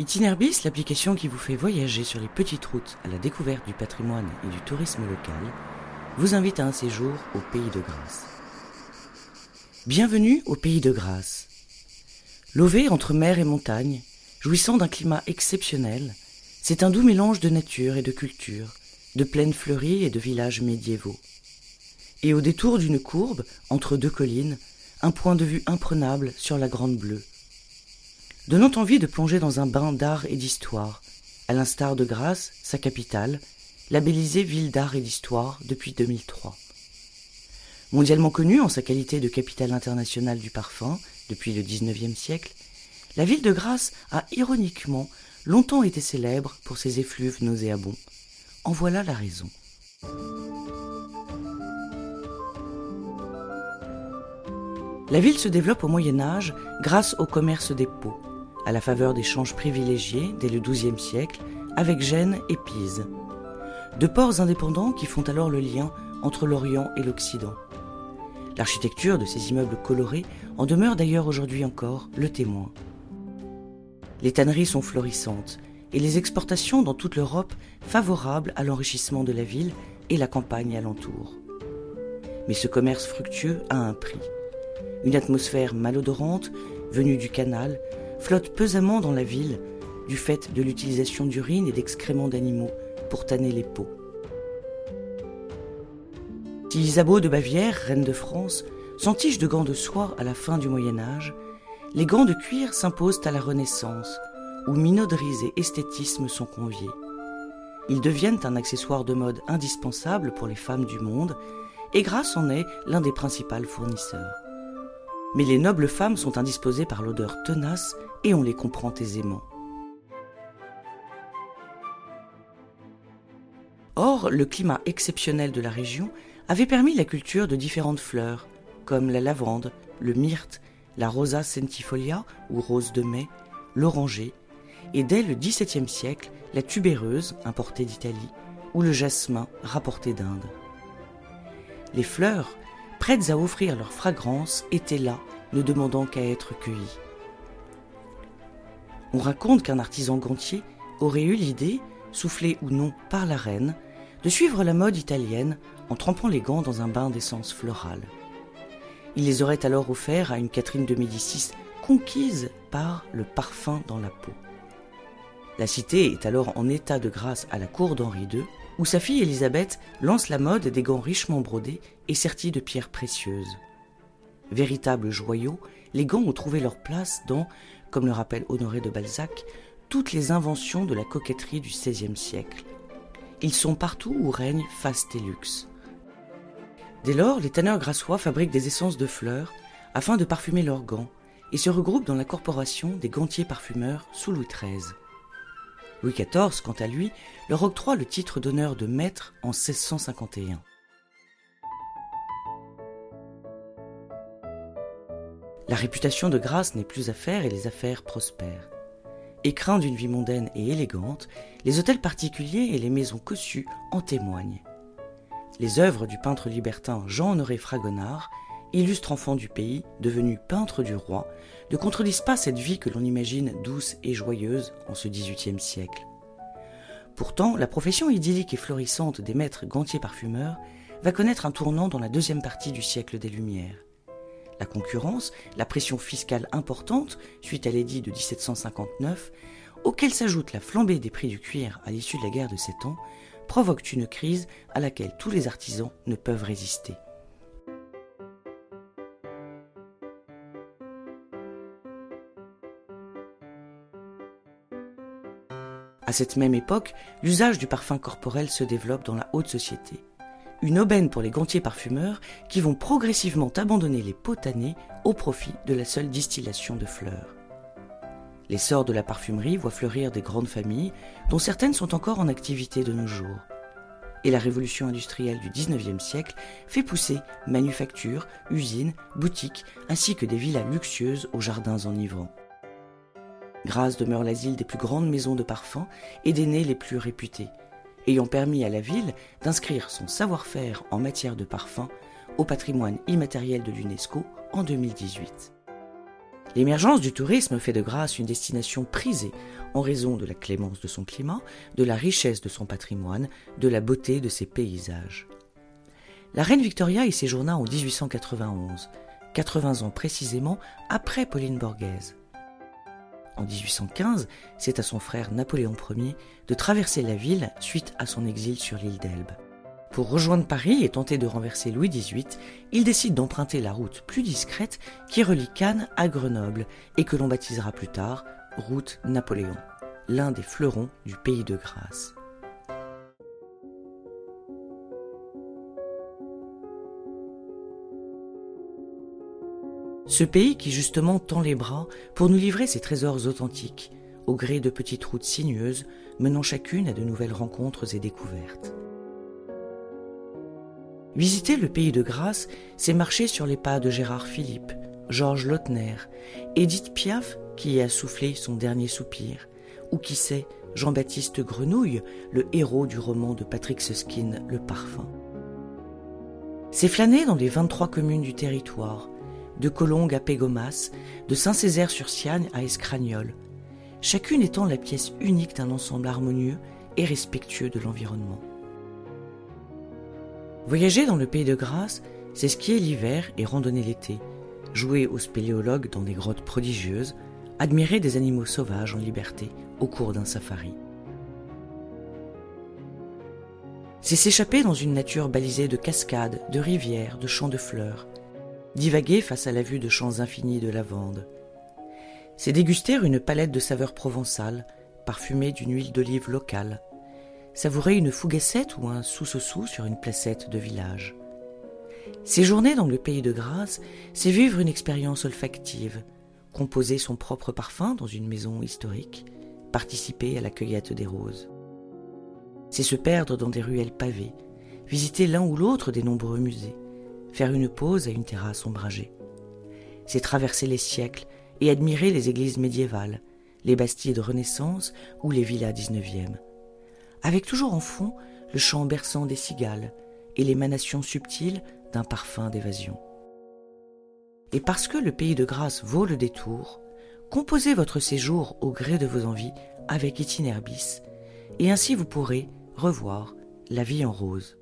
Itinerbis, l'application qui vous fait voyager sur les petites routes à la découverte du patrimoine et du tourisme local, vous invite à un séjour au Pays de Grâce. Bienvenue au Pays de Grâce. Lové entre mer et montagne, jouissant d'un climat exceptionnel, c'est un doux mélange de nature et de culture, de plaines fleuries et de villages médiévaux. Et au détour d'une courbe, entre deux collines, un point de vue imprenable sur la Grande Bleue, donnant envie de plonger dans un bain d'art et d'histoire, à l'instar de Grasse, sa capitale, labellisée ville d'art et d'histoire depuis 2003. Mondialement connue en sa qualité de capitale internationale du parfum depuis le XIXe siècle, la ville de Grasse a ironiquement longtemps été célèbre pour ses effluves nauséabonds. En voilà la raison. La ville se développe au Moyen Âge grâce au commerce des peaux à la faveur d'échanges privilégiés dès le XIIe siècle avec Gênes et Pise. Deux ports indépendants qui font alors le lien entre l'Orient et l'Occident. L'architecture de ces immeubles colorés en demeure d'ailleurs aujourd'hui encore le témoin. Les tanneries sont florissantes et les exportations dans toute l'Europe favorables à l'enrichissement de la ville et la campagne alentour. Mais ce commerce fructueux a un prix. Une atmosphère malodorante venue du canal flotte pesamment dans la ville du fait de l'utilisation d'urine et d'excréments d'animaux pour tanner les peaux. Si Isabeau de Bavière, reine de France, s'entiche de gants de soie à la fin du Moyen Âge, les gants de cuir s'imposent à la Renaissance, où minauderies et esthétisme sont conviés. Ils deviennent un accessoire de mode indispensable pour les femmes du monde, et Grasse en est l'un des principaux fournisseurs. Mais les nobles femmes sont indisposées par l'odeur tenace et on les comprend aisément. Or, le climat exceptionnel de la région avait permis la culture de différentes fleurs, comme la lavande, le myrte, la rosa centifolia ou rose de mai, l'oranger, et dès le XVIIe siècle, la tubéreuse, importée d'Italie, ou le jasmin, rapporté d'Inde. Les fleurs, prêtes à offrir leur fragrance, étaient là, ne demandant qu'à être cueillies. On raconte qu'un artisan gantier aurait eu l'idée, soufflée ou non par la reine, de suivre la mode italienne en trempant les gants dans un bain d'essence florale. Il les aurait alors offerts à une Catherine de Médicis conquise par le parfum dans la peau. La cité est alors en état de grâce à la cour d'Henri II, où sa fille Élisabeth lance la mode des gants richement brodés et sertis de pierres précieuses. Véritables joyaux, les gants ont trouvé leur place dans comme le rappelle Honoré de Balzac, toutes les inventions de la coquetterie du XVIe siècle. Ils sont partout où règne faste et luxe. Dès lors, les tanneurs grassois fabriquent des essences de fleurs afin de parfumer leurs gants et se regroupent dans la corporation des gantiers parfumeurs sous Louis XIII. Louis XIV, quant à lui, leur octroie le titre d'honneur de maître en 1651. La réputation de grâce n'est plus à faire et les affaires prospèrent. Écrin d'une vie mondaine et élégante, les hôtels particuliers et les maisons cossues en témoignent. Les œuvres du peintre libertin Jean-Honoré Fragonard, illustre enfant du pays, devenu peintre du roi, ne contredisent pas cette vie que l'on imagine douce et joyeuse en ce XVIIIe siècle. Pourtant, la profession idyllique et florissante des maîtres gantiers parfumeurs va connaître un tournant dans la deuxième partie du siècle des Lumières la concurrence, la pression fiscale importante suite à l'édit de 1759, auquel s'ajoute la flambée des prix du cuir à l'issue de la guerre de Sept Ans, provoquent une crise à laquelle tous les artisans ne peuvent résister. À cette même époque, l'usage du parfum corporel se développe dans la haute société une aubaine pour les gantiers parfumeurs qui vont progressivement abandonner les pots tannés au profit de la seule distillation de fleurs. L'essor de la parfumerie voit fleurir des grandes familles, dont certaines sont encore en activité de nos jours. Et la révolution industrielle du XIXe siècle fait pousser manufactures, usines, boutiques, ainsi que des villas luxueuses aux jardins enivrants. Grasse demeure l'asile des plus grandes maisons de parfums et des nez les plus réputés, ayant permis à la ville d'inscrire son savoir-faire en matière de parfum au patrimoine immatériel de l'UNESCO en 2018. L'émergence du tourisme fait de Grasse une destination prisée en raison de la clémence de son climat, de la richesse de son patrimoine, de la beauté de ses paysages. La reine Victoria y séjourna en 1891, 80 ans précisément après Pauline Borghese. En 1815, c'est à son frère Napoléon Ier de traverser la ville suite à son exil sur l'île d'Elbe. Pour rejoindre Paris et tenter de renverser Louis XVIII, il décide d'emprunter la route plus discrète qui relie Cannes à Grenoble et que l'on baptisera plus tard route Napoléon, l'un des fleurons du pays de Grâce. Ce pays qui justement tend les bras pour nous livrer ses trésors authentiques, au gré de petites routes sinueuses menant chacune à de nouvelles rencontres et découvertes. Visiter le pays de Grâce, c'est marcher sur les pas de Gérard Philippe, Georges Lautner, Edith Piaf qui y a soufflé son dernier soupir, ou qui sait, Jean-Baptiste Grenouille, le héros du roman de Patrick Susskind, Le Parfum. C'est flâner dans les 23 communes du territoire, de Colongue à Pégomas, de Saint-Césaire-sur-Siagne à Escragnol, chacune étant la pièce unique d'un ensemble harmonieux et respectueux de l'environnement. Voyager dans le pays de Grâce, c'est skier l'hiver et randonner l'été, jouer aux spéléologues dans des grottes prodigieuses, admirer des animaux sauvages en liberté au cours d'un safari. C'est s'échapper dans une nature balisée de cascades, de rivières, de champs de fleurs, divaguer face à la vue de champs infinis de lavande. C'est déguster une palette de saveurs provençales, parfumée d'une huile d'olive locale, savourer une fougassette ou un sous-sous sur une placette de village. Séjourner dans le pays de Grâce, c'est vivre une expérience olfactive, composer son propre parfum dans une maison historique, participer à la cueillette des roses. C'est se perdre dans des ruelles pavées, visiter l'un ou l'autre des nombreux musées, faire une pause à une terrasse ombragée. C'est traverser les siècles et admirer les églises médiévales, les bastilles de Renaissance ou les villas XIXe avec toujours en fond le chant berçant des cigales et l'émanation subtile d'un parfum d'évasion. Et parce que le pays de grâce vaut le détour, composez votre séjour au gré de vos envies avec Itinerbis, et ainsi vous pourrez revoir la vie en rose.